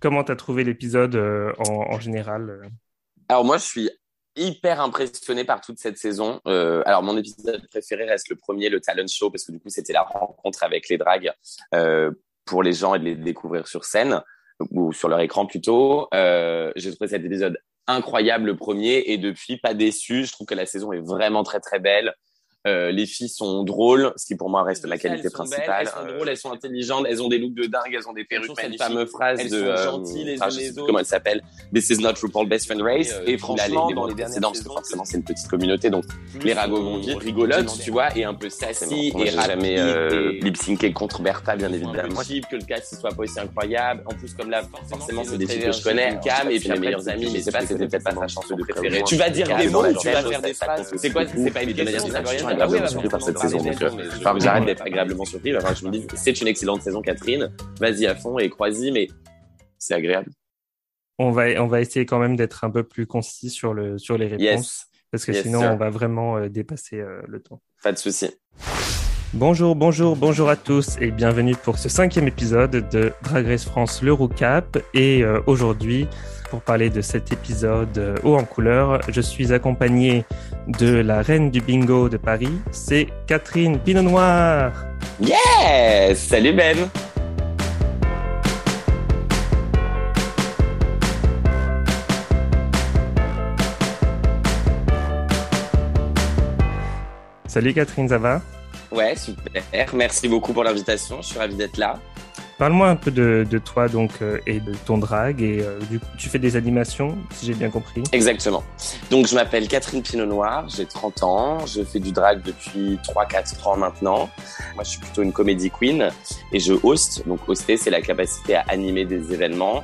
comment tu as trouvé l'épisode en, général Alors moi, je suis hyper impressionné par toute cette saison. alors mon épisode préféré reste le premier, le talent show, parce que du coup c'était la rencontre avec les dragues pour les gens et de les découvrir sur scène ou sur leur écran plutôt. J'ai trouvé cet épisode incroyable le premier et depuis pas déçu. Je trouve que la saison est vraiment très très belle. Euh, les filles sont drôles, ce qui pour moi reste la qualité principale. elles sont drôles, elles sont intelligentes, elles ont des looks de dingue, elles ont des perruques magnifiques. Cette fameuse phrase elles de, sont gentilles les, euh, les autres. Comment elle s'appelle This is not RuPaul Best Friend Race. Et, euh, et franchement, les, dans les dernières saisons, parce que forcément c'est une petite communauté, donc les ragots vont vite, rigolotes, tu vois, et un peu sassy et jamais euh, lip syncé contre Bertha, bien évidemment. Possible que le cast soit pas aussi incroyable. En plus, comme là, forcément, c'est des filles que je connais, Cam et puis mes meilleurs amis, mais c'est pas, c'était peut-être pas sa chanson de préférée. Tu vas dire des mots, tu vas faire des phrases. C'est quoi C'est pas une question cette saison. Donc, euh, j'arrête d'être agréablement surpris. Enfin, je me dis, c'est une excellente saison, Catherine. Vas-y à fond et crois-y, mais c'est agréable. On va, on va essayer quand même d'être un peu plus concis sur, le, sur les réponses. Parce que sinon, on va vraiment euh, dépasser euh, le temps. Pas de souci. Bonjour, bonjour, bonjour à tous et bienvenue pour ce cinquième épisode de Drag Race France le Roucap. Et aujourd'hui, pour parler de cet épisode euh, haut en couleur. Je suis accompagné de la reine du bingo de Paris, c'est Catherine Pinot Noir. Yes Salut Ben Salut Catherine, ça va? Ouais, super. Merci beaucoup pour l'invitation. Je suis ravi d'être là. Parle-moi un peu de, toi donc euh, et de ton drag et euh, tu fais des animations si j'ai bien compris. Exactement. Donc je m'appelle Catherine Pinot Noir, j'ai 30 ans, je fais du drag depuis 3-4 ans maintenant. Moi je suis plutôt une comédie queen et je host. Donc hoster c'est la capacité à animer des événements.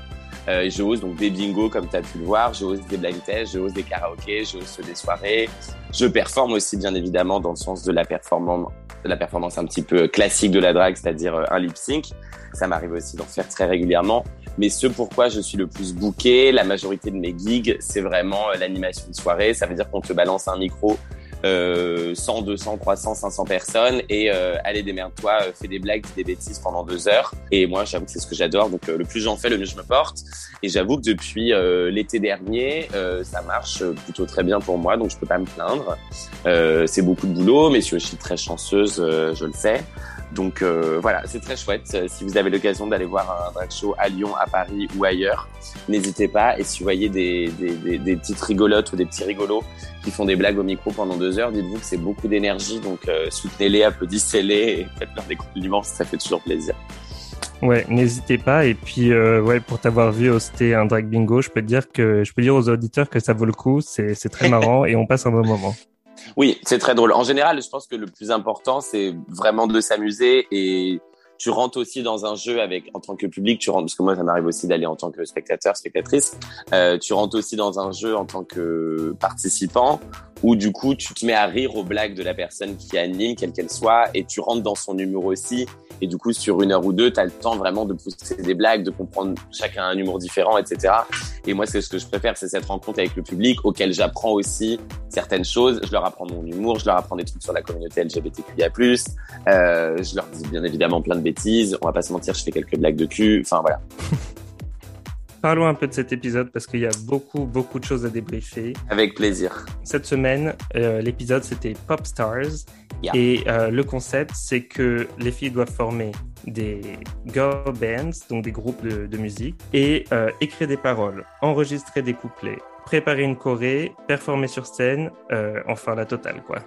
Euh, je donc des bingos comme tu as pu le voir, je des blind tests, je des karaokés, je des soirées. Je performe aussi bien évidemment dans le sens de la performance, de la performance un petit peu classique de la drag, c'est-à-dire un lip sync. Ça m'arrive aussi d'en faire très régulièrement. Mais ce pourquoi je suis le plus booké, la majorité de mes gigs, c'est vraiment euh, l'animation de soirée. Ça veut dire qu'on te balance un micro euh, 100, 200, 300, 500 personnes et euh, allez démerde-toi, euh, fais des blagues, des bêtises pendant deux heures. Et moi, j'avoue que c'est ce que j'adore. Donc euh, le plus j'en fais, le mieux je me porte. Et j'avoue que depuis l'été dernier, ça marche plutôt très bien pour moi, donc je peux pas me plaindre. c'est beaucoup de boulot, mais je suis aussi très chanceuse, je le sais. Donc euh, voilà, c'est très chouette. Euh, si vous avez l'occasion d'aller voir un drag show à Lyon, à Paris ou ailleurs, n'hésitez pas. Et si vous voyez des, des, des, petites rigolotes ou des petits rigolos qui font des blagues au micro pendant deux heures, dites-vous que c'est beaucoup d'énergie. Donc euh, soutenez-les, applaudissez-les et faites-leur des compliments, ça fait toujours plaisir. Ouais, n'hésitez pas. Et puis, ouais, pour t'avoir vu hoster un drag bingo, je peux te dire que je peux dire aux auditeurs que ça vaut le coup. C'est très marrant et on passe un bon moment. Oui, c'est très drôle. En général, je pense que le plus important, c'est vraiment de s'amuser et tu rentres aussi dans un jeu avec en tant que public, tu rentres parce que moi ça m'arrive aussi d'aller en tant que spectateur, spectatrice. Euh, tu rentres aussi dans un jeu en tant que participant où du coup tu te mets à rire aux blagues de la personne qui anime, quelle qu'elle soit, et tu rentres dans son humour aussi et du coup, sur une heure ou deux, tu as le temps vraiment de pousser des blagues, de comprendre chacun un humour différent, etc. Et moi, c'est ce que je préfère, c'est cette rencontre avec le public auquel j'apprends aussi certaines choses. Je leur apprends mon humour, je leur apprends des trucs sur la communauté LGBTQIA+. Euh, je leur dis bien évidemment plein de bêtises. On va pas se mentir, je fais quelques blagues de cul. Enfin, voilà. Parlons un peu de cet épisode parce qu'il y a beaucoup, beaucoup de choses à débriefer. Avec plaisir. Cette semaine, euh, l'épisode c'était Pop Stars. Et euh, le concept, c'est que les filles doivent former des girl bands, donc des groupes de, musique, et euh, écrire des paroles, enregistrer des couplets, préparer une choré, performer sur scène, enfin la totale, quoi.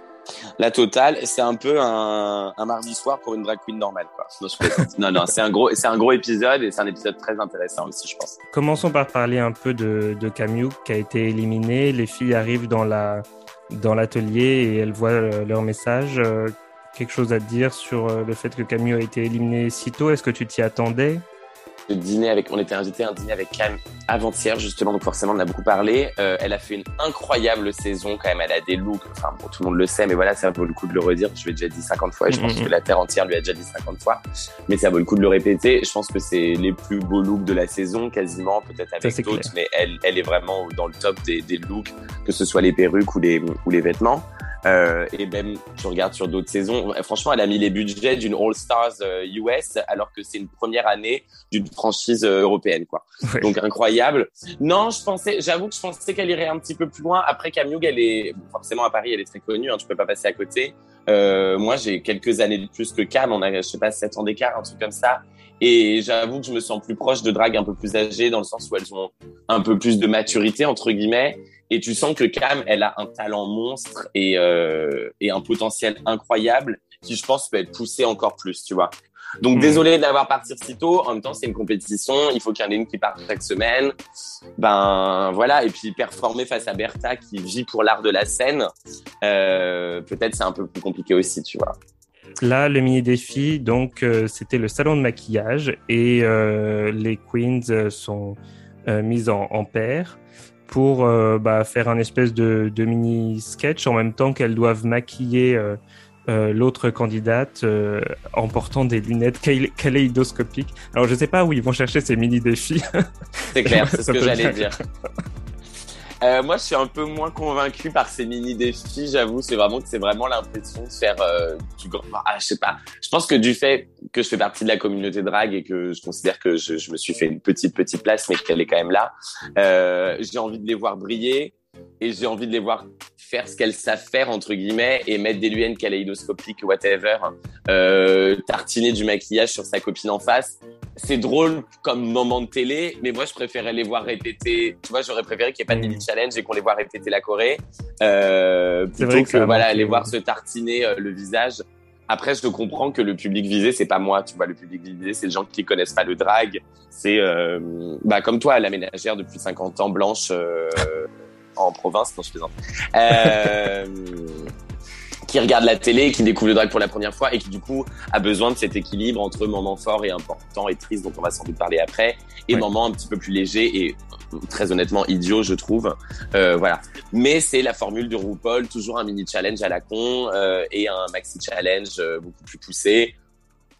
La totale, c'est un peu un, mardi soir pour une drag queen normale, quoi. Non, non, c'est un gros, c'est un gros épisode et c'est un épisode très intéressant aussi, je pense. Commençons par parler un peu de, de Camille qui a été éliminé. Les filles arrivent dans la, dans l'atelier et elles voient euh, leur message. Euh, quelque chose à dire sur euh, le fait que Camille a été éliminé si tôt? Est-ce que tu t'y attendais? Dîner avec, on était invité à un dîner avec Cam avant-hier justement, donc forcément on a beaucoup parlé. Euh, elle a fait une incroyable saison quand même. Elle a des looks, enfin bon, tout le monde le sait, mais voilà, ça vaut le coup de le redire. Je l'ai déjà dit 50 fois, et je pense mm-hmm. que la terre entière lui a déjà dit 50 fois, mais ça vaut le coup de le répéter. Je pense que c'est les plus beaux looks de la saison, quasiment, peut-être avec d'autres, mais elle, elle est vraiment dans le top des, des looks, que ce soit les perruques ou les ou les vêtements. Euh, et même, tu regardes sur d'autres saisons, franchement, elle a mis les budgets d'une All Stars US euh, alors que c'est une première année d'une franchise euh, européenne, quoi. Donc incroyable. Non, je pensais, j'avoue que je pensais qu'elle irait un petit peu plus loin. Après, Camille, elle est forcément à Paris, elle est très connue, hein, tu peux pas passer à côté. Euh, moi, j'ai quelques années de plus que Cam, on a, je sais pas, 7 ans d'écart, un truc comme ça. Et j'avoue que je me sens plus proche de drague un peu plus âgées, dans le sens où elles ont un peu plus de maturité, entre guillemets. Et tu sens que Cam, elle a un talent monstre et, euh, et un potentiel incroyable qui, je pense, peut être poussé encore plus, tu vois. Donc hmm. désolé de l'avoir partir si tôt. En même temps, c'est une compétition. Il faut qu'il y en ait une qui parte chaque semaine. Ben voilà. Et puis performer face à Bertha qui vit pour l'art de la scène, euh, peut-être c'est un peu plus compliqué aussi, tu vois. Là, le mini défi, donc euh, c'était le salon de maquillage et euh, les queens sont mises en, en paire pour bah, faire un espèce de, de, mini sketch en même temps qu'elles doivent maquiller l'autre candidate en portant des lunettes kaléidoscopiques. Alors je sais pas où ils vont chercher ces mini défis. C'est clair, c'est ce que j'allais dire. Euh, moi, je suis un peu moins convaincu par ces mini défis. J'avoue, c'est vraiment que c'est vraiment l'impression de faire euh, du grand. Ah, je sais pas. Je pense que du fait que je fais partie de la communauté drague et que je considère que je, je me suis fait une petite petite place, mais qu'elle est quand même là, euh, j'ai envie de les voir briller et j'ai envie de les voir faire ce qu'elles savent faire entre guillemets et mettre des lunettes kaléidoscopiques whatever euh, tartiner du maquillage sur sa copine en face c'est drôle comme moment de télé mais moi je préférais les voir répéter tu vois j'aurais préféré qu'il n'y ait pas de mini mm. challenge et qu'on les voit répéter la Corée euh, plutôt que, voilà les voir se tartiner euh, le visage après, je comprends que le public visé, c'est pas moi, tu vois. Le public visé, c'est les gens qui connaissent pas le drag. C'est, euh, bah, comme toi, la ménagère depuis 50 ans, blanche, euh, en province, non, je plaisante. Euh, qui regarde la télé, qui découvre le drag pour la première fois et qui du coup a besoin de cet équilibre entre moment fort et important et triste dont on va sans doute parler après et moment un petit peu plus léger et très honnêtement idiot je trouve euh, voilà mais c'est la formule de RuPaul toujours un mini challenge à la con euh, et un maxi challenge beaucoup plus poussé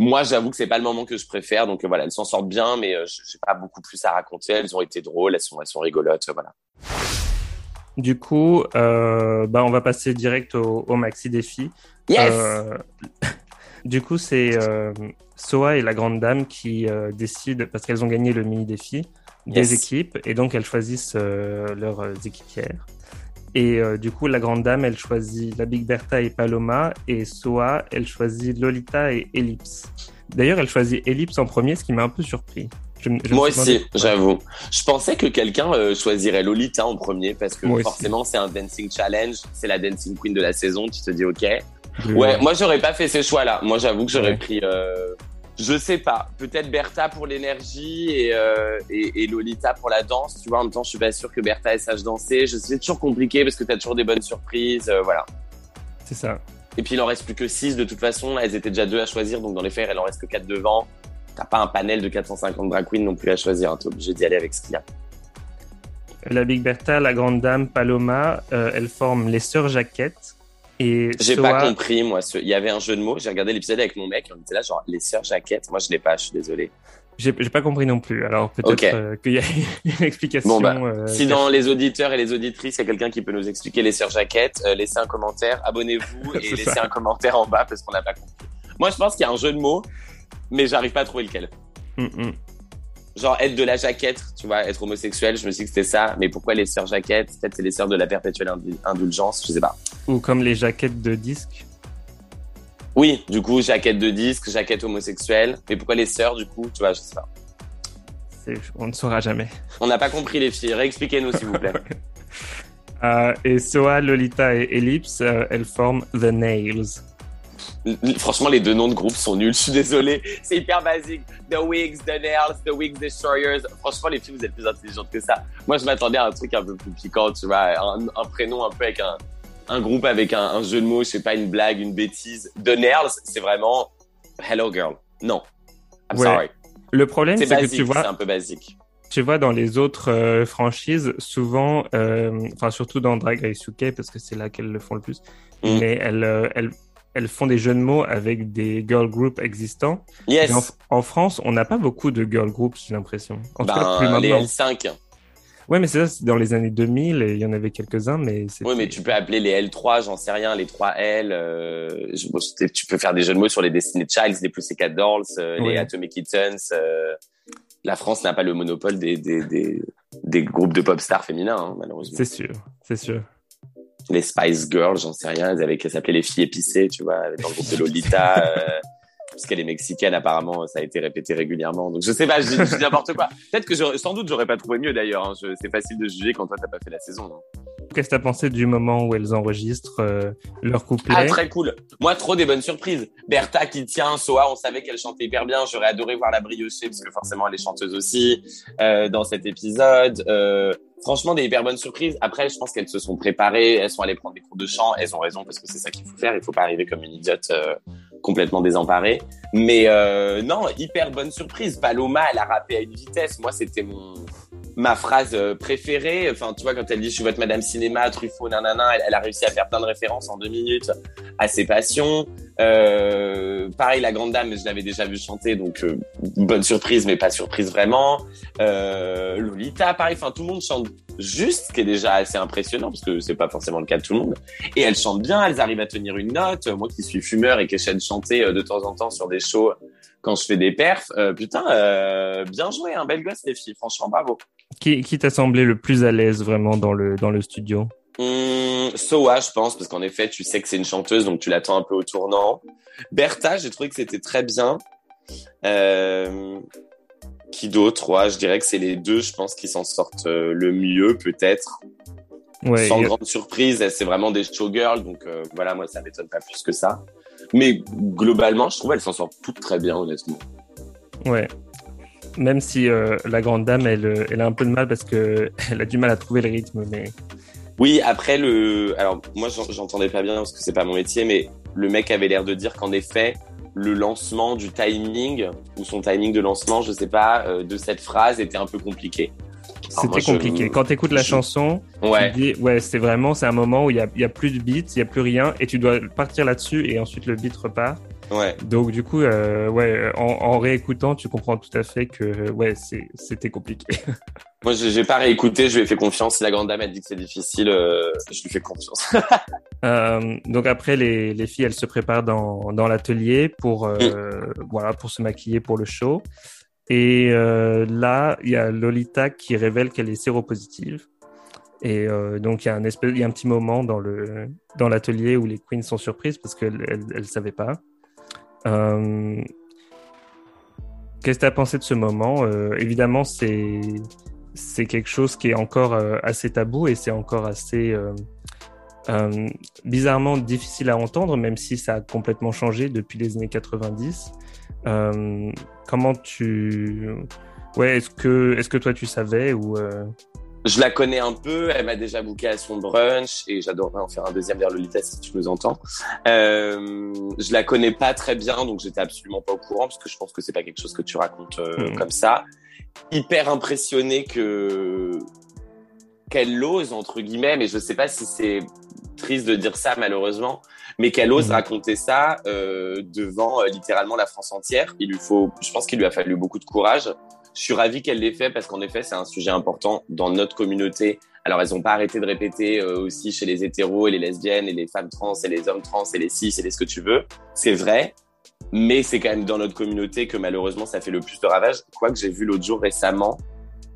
moi, j'avoue que c'est pas le moment que je préfère. Donc voilà, elles s'en sortent bien, mais euh, j'ai pas beaucoup plus à raconter. Elles ont été drôles, elles sont, elles sont rigolotes, voilà. Du coup, euh, bah, on va passer direct au, maxi défi. Yes euh, Du coup, c'est euh, Soa et la grande dame qui décident, parce qu'elles ont gagné le mini défi, des équipes, et donc elles choisissent leurs équipières. Et du coup, la grande dame, elle choisit la Big Bertha et Paloma, et Soa, elle choisit Lolita et Ellipse. D'ailleurs, elle choisit Ellipse en premier, ce qui m'a un peu surpris. Moi aussi, j'avoue. Je pensais que quelqu'un euh, choisirait Lolita en premier parce que forcément c'est un dancing challenge, c'est la dancing queen de la saison. Tu te dis ok. Ouais, moi j'aurais pas fait ce choix-là. Moi j'avoue que j'aurais pris, euh, je sais pas, peut-être Bertha pour l'énergie et, euh, et, et, Lolita pour la danse. Tu vois, en même temps je suis pas sûr que Bertha elle sache danser. C'est toujours compliqué parce que t'as toujours des bonnes surprises, euh, voilà. C'est ça. Et puis il en reste plus que 6 de toute façon. Elles étaient déjà deux à choisir, donc dans les faits, il en reste que 4 devant t'as pas un panel de 450 drag queens non plus à choisir. Hein. T'es obligé d'y aller avec ce qu'il y a. La Big Bertha, la Grande Dame, Paloma, euh, elles forment les Sœurs Jaquettes. Et j'ai pas compris, moi. Il y avait un jeu de mots. J'ai regardé l'épisode avec mon mec. On était là, genre, les Sœurs Jaquettes. Moi, je l'ai pas, je suis désolé. J'ai pas compris non plus. Alors peut-être euh, qu'il y a une explication. Bon, bah, euh, si dans les auditeurs et les auditrices, il y a quelqu'un qui peut nous expliquer les sœurs jaquettes, laissez un commentaire, abonnez-vous et laissez un commentaire en bas parce qu'on n'a pas compris. Moi, je pense qu'il y a un jeu de mots mais j'arrive pas à trouver lequel. Mm, mm. Genre être de la jaquette, tu vois, être homosexuel, je me suis dit que c'était ça, mais pourquoi les sœurs jaquettes? Peut-être c'est les sœurs de la perpétuelle indulgence, je sais pas. Ou comme les jaquettes de disques Oui, du coup, jaquette de disque, jaquette homosexuelle, mais pourquoi les sœurs, du coup, tu vois, je sais pas. On ne saura jamais. On n'a pas compris les filles, réexpliquez-nous s'il vous plaît. Euh, et Soa, Lolita et Ellipse, euh, elles forment The Nails. Franchement, les deux noms de groupe sont nuls. Je suis désolé. C'est hyper basique. The Wigs, The Nails, The Wigs Destroyers. Franchement, les filles, vous êtes plus intelligentes que ça. Moi, je m'attendais à un truc un peu plus piquant, tu vois. Un, prénom un peu avec un, un groupe avec un, jeu de mots, je sais pas, une blague, une bêtise. The Nails, c'est vraiment Hello Girl. Non. I'm sorry. Le problème, c'est que tu vois. C'est un peu basique. Tu vois, dans les autres euh, franchises, souvent, euh, enfin, surtout dans Drag Race UK, parce que c'est là qu'elles le font le plus, mm. mais elles, euh, elles elles font des jeux de mots avec des girl groups existants. Yes. En, France, on n'a pas beaucoup de girl groups, j'ai l'impression. En tout cas, ben, plus Les L5. Ouais, mais c'est ça, dans les années 2000, et il y en avait quelques-uns, mais Oui, mais tu peux appeler les L3, j'en sais rien, les 3L. Euh, tu peux faire des jeux de mots sur les Destiny Childs, les Pussycat Dolls, euh, les Atomic Kittens. Euh, la France n'a pas le monopole des, des, des, des groupes de pop stars féminins, hein, malheureusement. C'est sûr, c'est sûr. Les Spice Girls, j'en sais rien, elles avaient s'appeler les filles épicées, tu vois, dans le groupe de Lolita. parce qu'elle est mexicaine apparemment ça a été répété régulièrement donc je sais pas je, dis n'importe quoi peut-être que sans doute j'aurais pas trouvé mieux d'ailleurs hein. c'est facile de juger quand toi t'as pas fait la saison hein. Qu'est-ce que t'as pensé du moment où elles enregistrent euh, leur couplet? Ah très cool. Moi trop des bonnes surprises. Bertha qui tient, Soa, on savait qu'elle chantait hyper bien. J'aurais adoré voir la briocher parce que forcément elle est chanteuse aussi euh, dans cet épisode. Euh, franchement des hyper bonnes surprises. Après je pense qu'elles se sont préparées, elles sont allées prendre des cours de chant. Elles ont raison parce que c'est ça qu'il faut faire. Il faut pas arriver comme une idiote euh, complètement désemparée. Mais euh, non hyper bonne surprise. Paloma elle a rappé à une vitesse. Moi c'était mon ma phrase euh, préférée. Enfin, tu vois, quand elle dit je suis votre Madame Cinéma, Truffaut, nanana, elle, elle a réussi à faire plein de références en deux minutes à ses passions. Euh, pareil, la Grande Dame, je l'avais déjà vu chanter, donc euh, bonne surprise, mais pas surprise vraiment. Euh, Lolita, pareil. Enfin, tout le monde chante juste, ce qui est déjà assez impressionnant parce que c'est pas forcément le cas de tout le monde. Et elles chantent bien, elles arrivent à tenir une note. Moi, qui suis fumeur et qui essaie de chanter de temps en temps sur des shows quand je fais des perfs, putain, bien joué, un hein, bel gosse les filles. Franchement, bravo. Qui, qui t'a semblé le plus à l'aise vraiment dans le, dans le studio? Mmh, Soa, je pense, parce qu'en effet, tu sais que c'est une chanteuse, donc tu l'attends un peu au tournant. Bertha, j'ai trouvé que c'était très bien. Euh, qui d'autre? Ouais, Je dirais que c'est les deux, je pense, qui s'en sortent euh, le mieux, peut-être. Ouais, Sans grande surprise, c'est vraiment des showgirls, donc euh, voilà, moi, ça m'étonne pas plus que ça. Mais globalement, je trouve qu'elles s'en sortent toutes très bien, honnêtement. Ouais, même si euh, la grande dame, elle, euh, elle a un peu de mal parce que elle a du mal à trouver le rythme, mais. Oui, après le, alors moi j'entendais pas bien parce que c'est pas mon métier, mais le mec avait l'air de dire qu'en effet le lancement du timing ou son timing de lancement, je sais pas, euh, de cette phrase était un peu compliqué. C'était compliqué. Quand tu écoutes la chanson, ouais. tu dis, ouais, c'est vraiment, c'est un moment où il y a, y a, plus de beats, il y a plus rien, et tu dois partir là-dessus, et ensuite le beat repart. Ouais. Donc du coup, euh, ouais, en, réécoutant, tu comprends tout à fait que ouais, c'était compliqué. Moi, j'ai pas réécouté, je lui ai fait confiance. Si la grande dame a dit que c'est difficile, euh, je lui fais confiance. euh, donc après, les, les, filles, elles se préparent dans, dans l'atelier pour euh, mm. voilà pour se maquiller pour le show. Et euh, là, il y a Lolita qui révèle qu'elle est séropositive. Et euh, donc il y a un petit moment dans l'atelier où les queens sont surprises parce qu'elles elles, elles savaient pas. Euh, qu'est-ce que tu as pensé de ce moment? Évidemment, c'est quelque chose qui est encore assez tabou et c'est encore assez bizarrement difficile à entendre, même si ça a complètement changé depuis les années 90. Comment tu Ouais, est-ce que est-ce que toi tu savais ou je la connais un peu, elle m'a déjà booké à son brunch et j'adorerais en faire un deuxième vers Lolita si tu nous entends. Euh, je la connais pas très bien, donc j'étais absolument pas au courant parce que je pense que c'est pas quelque chose que tu racontes euh, hmm. comme ça. Hyper impressionné que qu'elle ose entre guillemets, mais je sais pas si c'est triste de dire ça malheureusement, mais qu'elle ose hmm. raconter ça euh, devant euh, littéralement la France entière. Il lui faut, je pense qu'il lui a fallu beaucoup de courage je suis ravi qu'elle l'ait fait parce qu'en effet, c'est un sujet important dans notre communauté. Alors, elles n'ont pas arrêté de répéter euh, aussi chez les hétéros et les lesbiennes et les femmes trans et les hommes trans et les cis et les ce que tu veux. C'est vrai, mais c'est quand même dans notre communauté que malheureusement ça fait le plus de ravages. Quoique j'ai vu l'autre jour récemment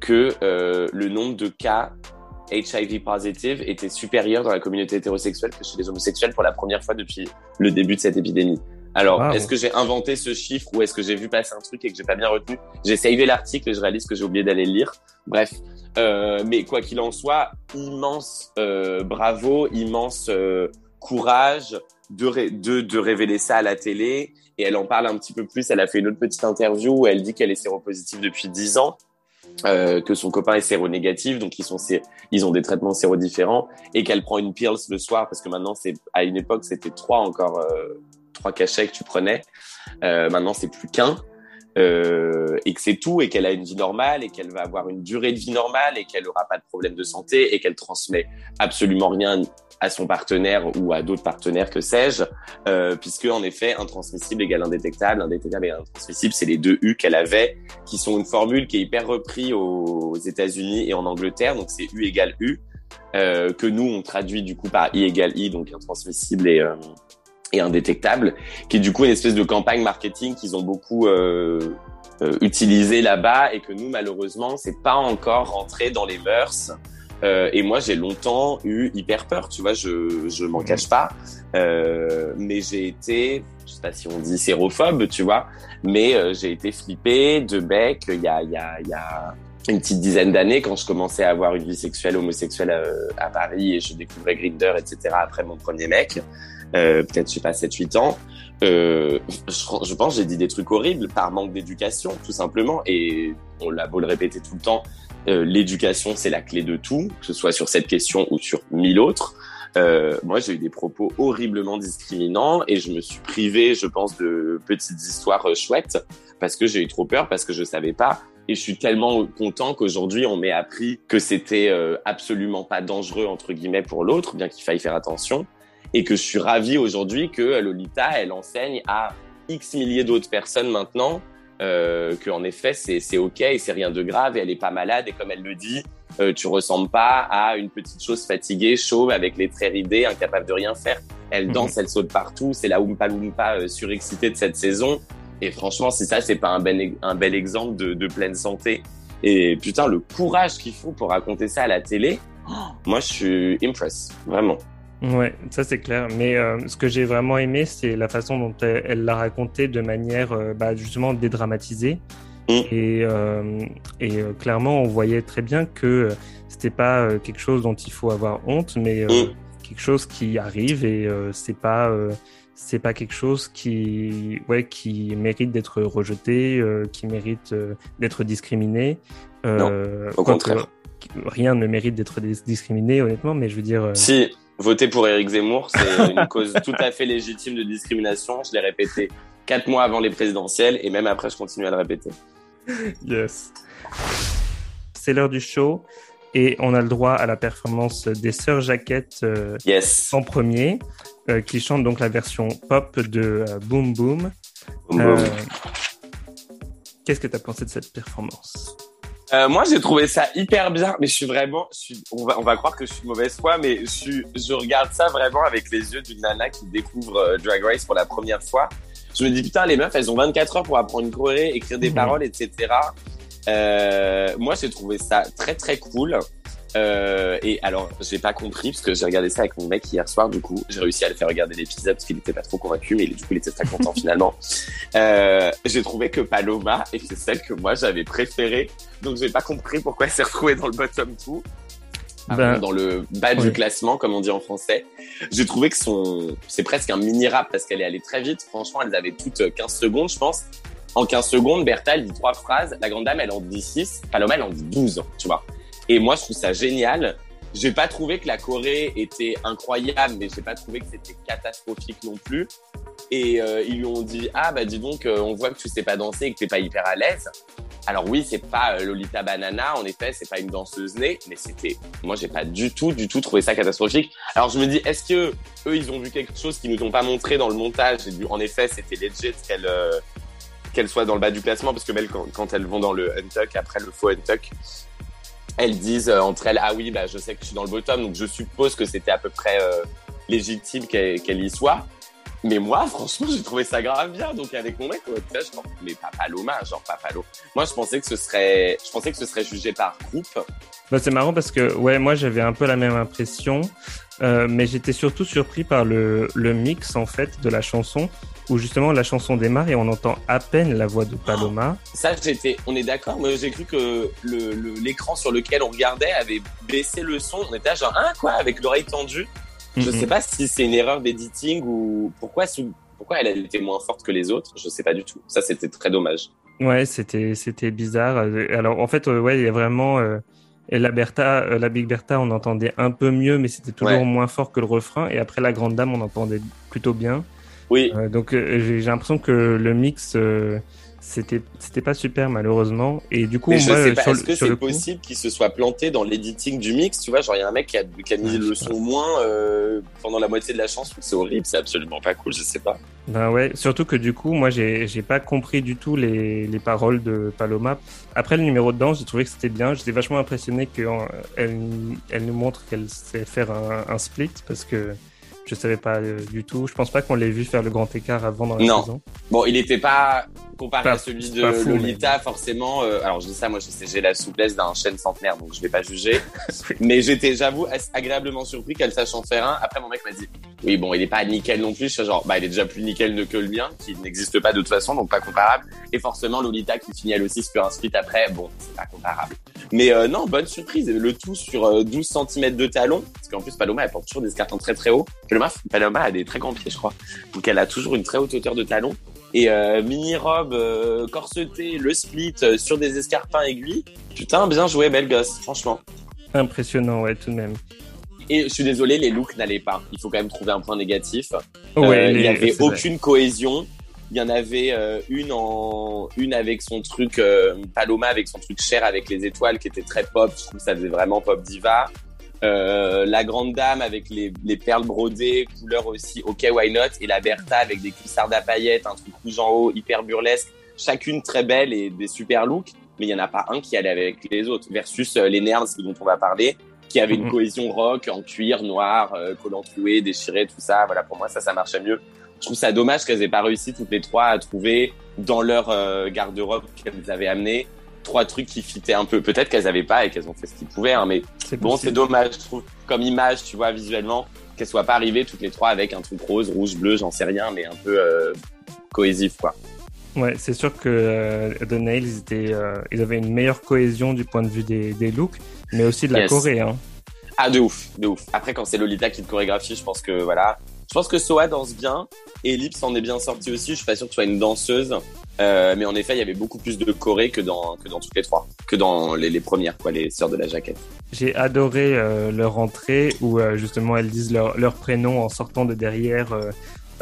que le nombre de cas HIV positive était supérieur dans la communauté hétérosexuelle que chez les homosexuels pour la première fois depuis le début de cette épidémie. Alors, est-ce que j'ai inventé ce chiffre ou est-ce que j'ai vu passer un truc et que j'ai pas bien retenu? J'ai savé l'article et je réalise que j'ai oublié d'aller le lire. Bref, euh, mais quoi qu'il en soit, immense euh, bravo, immense euh, courage de, de, de révéler ça à la télé. Et elle en parle un petit peu plus. Elle a fait une autre petite interview où elle dit qu'elle est séropositive depuis 10 ans. Euh, que son copain est séronégatif, donc ils sont ils ont des traitements séro différents, et qu'elle prend une pills le soir parce que maintenant c'est à une époque c'était trois encore euh, trois cachets que tu prenais. Euh, maintenant, c'est plus qu'un. Euh, et que c'est tout et qu'elle a une vie normale et qu'elle va avoir une durée de vie normale et qu'elle n'aura pas de problème de santé et qu'elle transmet absolument rien à son partenaire ou à d'autres partenaires que sais-je, euh, puisque en effet intransmissible égale indétectable, indétectable égale intransmissible, c'est les deux U qu'elle avait, qui sont une formule qui est hyper reprise aux États-Unis et en Angleterre, donc c'est U égale U. Euh, que nous on traduit du coup par I égale I, donc intransmissible et, euh, et indétectable, qui est du coup une espèce de campagne marketing qu'ils ont beaucoup euh, euh, utilisé là-bas et que nous malheureusement c'est pas encore rentré dans les mœurs. Euh, et moi j'ai longtemps eu hyper peur, tu vois, je je m'en cache pas, euh, mais j'ai été, je sais pas si on dit sérophobe, tu vois, mais euh, j'ai été flippé de bec il y a il y a une petite dizaine d'années quand je commençais à avoir une vie sexuelle homosexuelle à, à Paris et je découvrais Grinder etc après mon premier mec euh, peut-être, je sais pas, 7-8 ans, euh, je, je, pense j'ai dit des trucs horribles par manque d'éducation, tout simplement. Et on l'a beau le répéter tout le temps, euh, l'éducation, c'est la clé de tout, que ce soit sur cette question ou sur mille autres. Euh, moi, j'ai eu des propos horriblement discriminants et je me suis privé, je pense, de petites histoires euh, chouettes parce que j'ai eu trop peur, parce que je savais pas. Et je suis tellement content qu'aujourd'hui, on m'ait appris que c'était euh, absolument pas dangereux, entre guillemets, pour l'autre, bien qu'il faille faire attention et que je suis ravi aujourd'hui que Lolita, elle enseigne à X milliers d'autres personnes maintenant euh, que en effet c'est c'est ok et c'est rien de grave et elle est pas malade et comme elle le dit, euh, tu ressembles pas à une petite chose fatiguée, chauve avec les traits ridés, incapable de rien faire. Elle danse, elle saute partout, c'est la Oompa Loompa euh, surexcitée de cette saison. Et franchement, si ça c'est pas un bel un bel exemple de, de pleine santé et putain le courage qu'il faut pour raconter ça à la télé, moi je suis impress vraiment. Ouais, ça c'est clair. Mais euh, ce que j'ai vraiment aimé, c'est la façon dont elle l'a raconté de manière euh, bah, justement dédramatisée. Mm. Et, euh, et euh, clairement, on voyait très bien que c'était pas quelque chose dont il faut avoir honte, mais Mm. quelque chose qui arrive et c'est pas c'est pas quelque chose qui ouais qui mérite d'être rejeté, qui mérite d'être discriminé. Non, au contraire. Rien ne mérite d'être discriminé, honnêtement, mais je veux dire. Si, voter pour Éric Zemmour, c'est une cause tout à fait légitime de discrimination. Je l'ai répété quatre mois avant les présidentielles et même après, je continue à le répéter. Yes. C'est l'heure du show et on a le droit à la performance des Sœurs Jaquettes euh, yes. en premier, euh, qui chantent donc la version pop de euh, Boom Boom. Boom, boom. Qu'est-ce que tu as pensé de cette performance? Euh, moi, j'ai trouvé ça hyper bien, mais je suis vraiment, je suis, on va, on va croire que je suis de mauvaise foi, mais je suis, je regarde ça vraiment avec les yeux d'une nana qui découvre euh, Drag Race pour la première fois. Je me dis putain, les meufs, elles ont 24 heures pour apprendre une choré, écrire des mmh. paroles, etc. Euh, moi, j'ai trouvé ça très très cool. Euh, et alors, j'ai pas compris parce que j'ai regardé ça avec mon mec hier soir. Du coup, j'ai réussi à le faire regarder l'épisode parce qu'il était pas trop convaincu, mais du coup, il était très content finalement. Euh, j'ai trouvé que Paloma était celle que moi j'avais préférée, donc j'ai pas compris pourquoi elle s'est retrouvée dans le bottom 2. Ben, dans le bas oui. du classement, comme on dit en français. J'ai trouvé que son, c'est presque un mini rap parce qu'elle est allée très vite. Franchement, elles avaient toutes 15 secondes, je pense. En 15 secondes, Bertha, elle dit trois phrases. La grande dame, elle en dit 6. Paloma, elle en dit 12, tu vois. Et moi, je trouve ça génial. J'ai pas trouvé que la Corée était incroyable, mais j'ai pas trouvé que c'était catastrophique non plus. Et euh, ils lui ont dit ah bah dis donc, euh, on voit que tu sais pas danser et que t'es pas hyper à l'aise. Alors oui, c'est pas euh, Lolita Banana, en effet, c'est pas une danseuse née, mais c'était, moi j'ai pas du tout, du tout trouvé ça catastrophique. Alors je me dis, est-ce que eux ils ont vu quelque chose qu'ils nous ont pas montré dans le montage? Et du, en effet c'était legit qu'elle qu'elle soit dans le bas du classement parce que même quand, quand elles vont dans le untuck après le faux untuck elles disent euh, entre elles ah oui bah je sais que je suis dans le bottom donc je suppose que c'était à peu près euh, légitime qu'elle qu y soit mais moi franchement j'ai trouvé ça grave bien. Donc avec mon mec ouais, je pense mais genre pas Palo. Moi je pensais que ce serait je pensais que ce serait jugé par groupe bah, c'est marrant parce que ouais moi j'avais un peu la même impression euh, mais j'étais surtout surpris par le, le mix en fait de la chanson où justement la chanson démarre et on entend à peine la voix de Paloma. Oh, ça, j'étais, on est d'accord, mais j'ai cru que l'écran le, sur lequel on regardait avait baissé le son. On était genre, hein, quoi, avec l'oreille tendue. Mm -hmm. Je sais pas si c'est une erreur d'editing ou pourquoi, pourquoi elle a été moins forte que les autres. Je sais pas du tout. Ça, c'était très dommage. Ouais, c'était, c'était bizarre. Alors, en fait, ouais, il y a vraiment, euh, et la Bertha, euh, la Big Bertha, on entendait un peu mieux, mais c'était toujours ouais. moins fort que le refrain. Et après, la Grande Dame, on entendait plutôt bien. Oui. Euh, donc euh, j'ai l'impression que le mix, euh, c'était c'était pas super malheureusement et du coup mais je sais pas est-ce que c'est possible qu'il se soit planté dans l'editing du mix tu vois genre il y a un mec qui a, qui a mis le son moins euh, pendant la moitié de la chanson c'est horrible c'est absolument pas cool je sais pas ben ouais surtout que du coup moi j'ai j'ai pas compris du tout les, les paroles de Paloma après le numéro de danse j'ai trouvé que c'était bien j'étais vachement impressionné qu'elle elle nous montre qu'elle sait faire un, un split parce que je savais pas euh, du tout. Je pense pas qu'on l'ait vu faire le grand écart avant dans la non. saison. Bon, il n'était pas comparé à celui de Lolita, forcément. Euh, alors je dis ça, moi j'ai la souplesse d'un chêne centenaire, donc je vais pas juger. Mais j'étais, j'avoue, agréablement surpris qu'elle sache en faire un. Après, mon mec m'a dit, oui, bon, il est pas nickel non plus. Je suis genre, bah, il est déjà plus nickel que le mien, qui n'existe pas de toute façon, donc pas comparable. Et forcément, Lolita qui finit elle aussi sur un split après, bon, c'est pas comparable. Mais euh, non, bonne surprise. Le tout sur 12 euh, cm de talon, parce qu'en plus Paloma elle porte toujours des escarpins très très hauts. Paloma, Paloma a des très grands pieds, je crois, donc elle a toujours une très haute hauteur de talon. Et euh, mini robe corsetée, le split sur des escarpins aiguilles. Putain, bien joué, belle gosse, franchement. Impressionnant, ouais, tout de même. Et je suis désolé, les looks n'allaient pas. Il faut quand même trouver un point négatif. Ouais, il n'y avait aucune cohésion. Il y en avait euh, une en une avec son truc euh, Paloma avec son truc cher avec les étoiles qui était très pop. Je trouve que ça faisait vraiment pop diva. Euh, la grande dame avec les, les perles brodées, couleur aussi OK why not? Et la Bertha avec des cuissardes à paillettes, un truc rouge en haut hyper burlesque, chacune très belle et des super looks, mais il y en a pas un qui allait avec les autres versus les Nerds dont on va parler qui avait une cohésion rock en cuir noir, collant troué, déchiré, tout ça. Voilà, pour moi ça ça marchait mieux. Je trouve ça dommage qu'elles aient pas réussi toutes les trois à trouver dans leur euh, garde-robe qu'elles avaient amené trois trucs qui fitaient un peu. Peut-être qu'elles avaient pas et qu'elles ont fait ce qu'ils pouvaient, hein, mais bon, c'est dommage, je trouve, comme image, tu vois, visuellement, qu'elles soient pas arrivées toutes les trois avec un truc rose, rouge, bleu, j'en sais rien, mais un peu euh, cohésif, quoi. Ouais, c'est sûr que euh, The Nails, ils, étaient, euh, ils avaient une meilleure cohésion du point de vue des, des looks, mais aussi de la Corée. Hein. Ah, de ouf, de ouf. Après, quand c'est Lolita qui te chorégraphie, je pense que voilà, je pense que Soa danse bien. Et en est bien sorti aussi. Je suis pas sûr que tu sois une danseuse. Euh, mais en effet, il y avait beaucoup plus de choré que dans, que dans toutes les trois. Que dans les, les premières, quoi, les sœurs de la jaquette. J'ai adoré euh, leur entrée où euh, justement elles disent leur, leur prénom en sortant de derrière euh,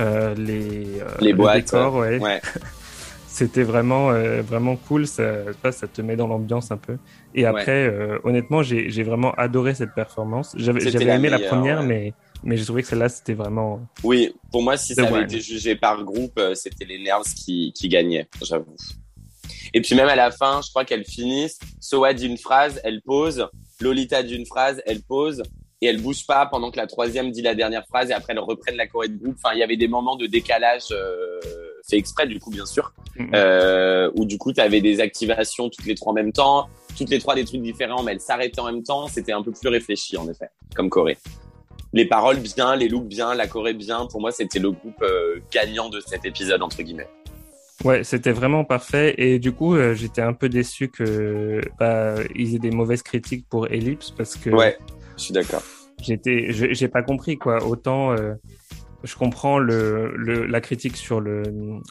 euh, les, les boîtes. Décors, ouais. ouais. C'était vraiment, vraiment cool. Ça, ça te met dans l'ambiance un peu. Et après, ouais. honnêtement, j'ai vraiment adoré cette performance. J'avais aimé la première, ouais. mais mais j'ai trouvé que celle-là, c'était vraiment. Oui, pour moi, si ça avait été jugé par groupe, euh, c'était les Nerds qui, qui gagnaient, j'avoue. Et puis même à la fin, je crois qu'elles finissent. Soa dit une phrase, elle pose. Lolita dit une phrase, elle pose. Et elle bouge pas pendant que la troisième dit la dernière phrase et après elles reprennent la choré de groupe. Enfin, il y avait des moments de décalage euh, fait exprès du coup bien sûr, mm -hmm. euh, où du coup tu avais des activations toutes les trois en même temps, toutes les trois des trucs différents, mais elles s'arrêtaient en même temps. C'était un peu plus réfléchi en effet, comme Corée les paroles bien, les looks bien, la Corée bien. Pour moi, c'était le groupe euh, gagnant de cet épisode, entre guillemets. Ouais, c'était vraiment parfait. Et du coup, euh, j'étais un peu déçu que bah, ils aient des mauvaises critiques pour Ellipse parce que. Ouais, je suis d'accord. J'étais, j'ai pas compris quoi. Autant euh, je comprends le, le, la critique sur le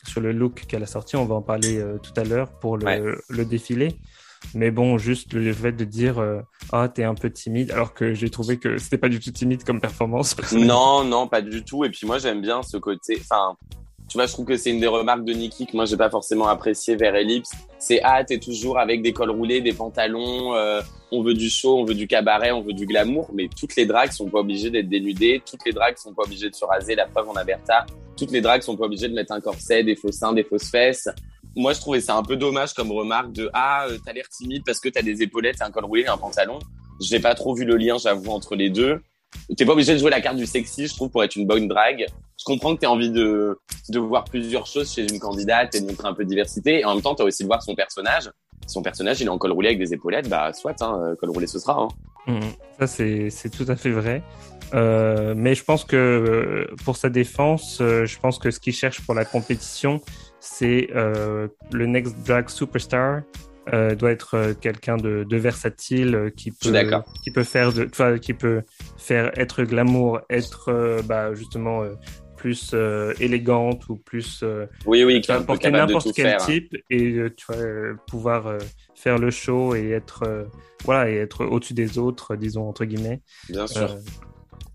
sur le look qu'elle a sorti. On va en parler euh, tout à l'heure pour le, ouais. le défilé. Mais bon, juste le fait de dire euh, ah t'es un peu timide, alors que j'ai trouvé que c'était pas du tout timide comme performance. Non, non, pas du tout. Et puis moi j'aime bien ce côté. Enfin, tu vois, je trouve que c'est une des remarques de Nikki que moi j'ai pas forcément apprécié vers Ellipse. C'est ah t'es toujours avec des cols roulés, des pantalons. Euh, on veut du show, on veut du cabaret, on veut du glamour. Mais toutes les dragues sont pas obligées d'être dénudées. Toutes les dragues sont pas obligées de se raser. La preuve on a. Toutes les dragues sont pas obligées de mettre un corset, des faux seins, des fausses fesses moi, je trouvais ça un peu dommage comme remarque de ah, euh, t'as l'air timide parce que t'as des épaulettes, un col roulé, un pantalon. J'ai pas trop vu le lien, j'avoue, entre les deux. T'es pas obligé de jouer la carte du sexy, je trouve, pour être une bonne drague. Je comprends que t'aies envie de, de voir plusieurs choses chez une candidate et de montrer un peu de diversité. Et en même temps, t'as aussi de voir son personnage. Son personnage, il est en col roulé avec des épaulettes, bah, soit, hein, euh, col roulé, ce sera. Hein. Mmh, ça, c'est, tout à fait vrai. Euh, mais je pense que pour sa défense, je pense que ce qu'il cherche pour la compétition, c'est euh, le next drag superstar euh, doit être euh, quelqu'un de, de, versatile qui peut qui peut faire de qui peut faire être glamour être bah, justement plus élégante ou plus oui oui qui porter n'importe quel faire, type hein. et tu vois pouvoir faire le show et être voilà et être au-dessus des autres disons entre guillemets. Bien sûr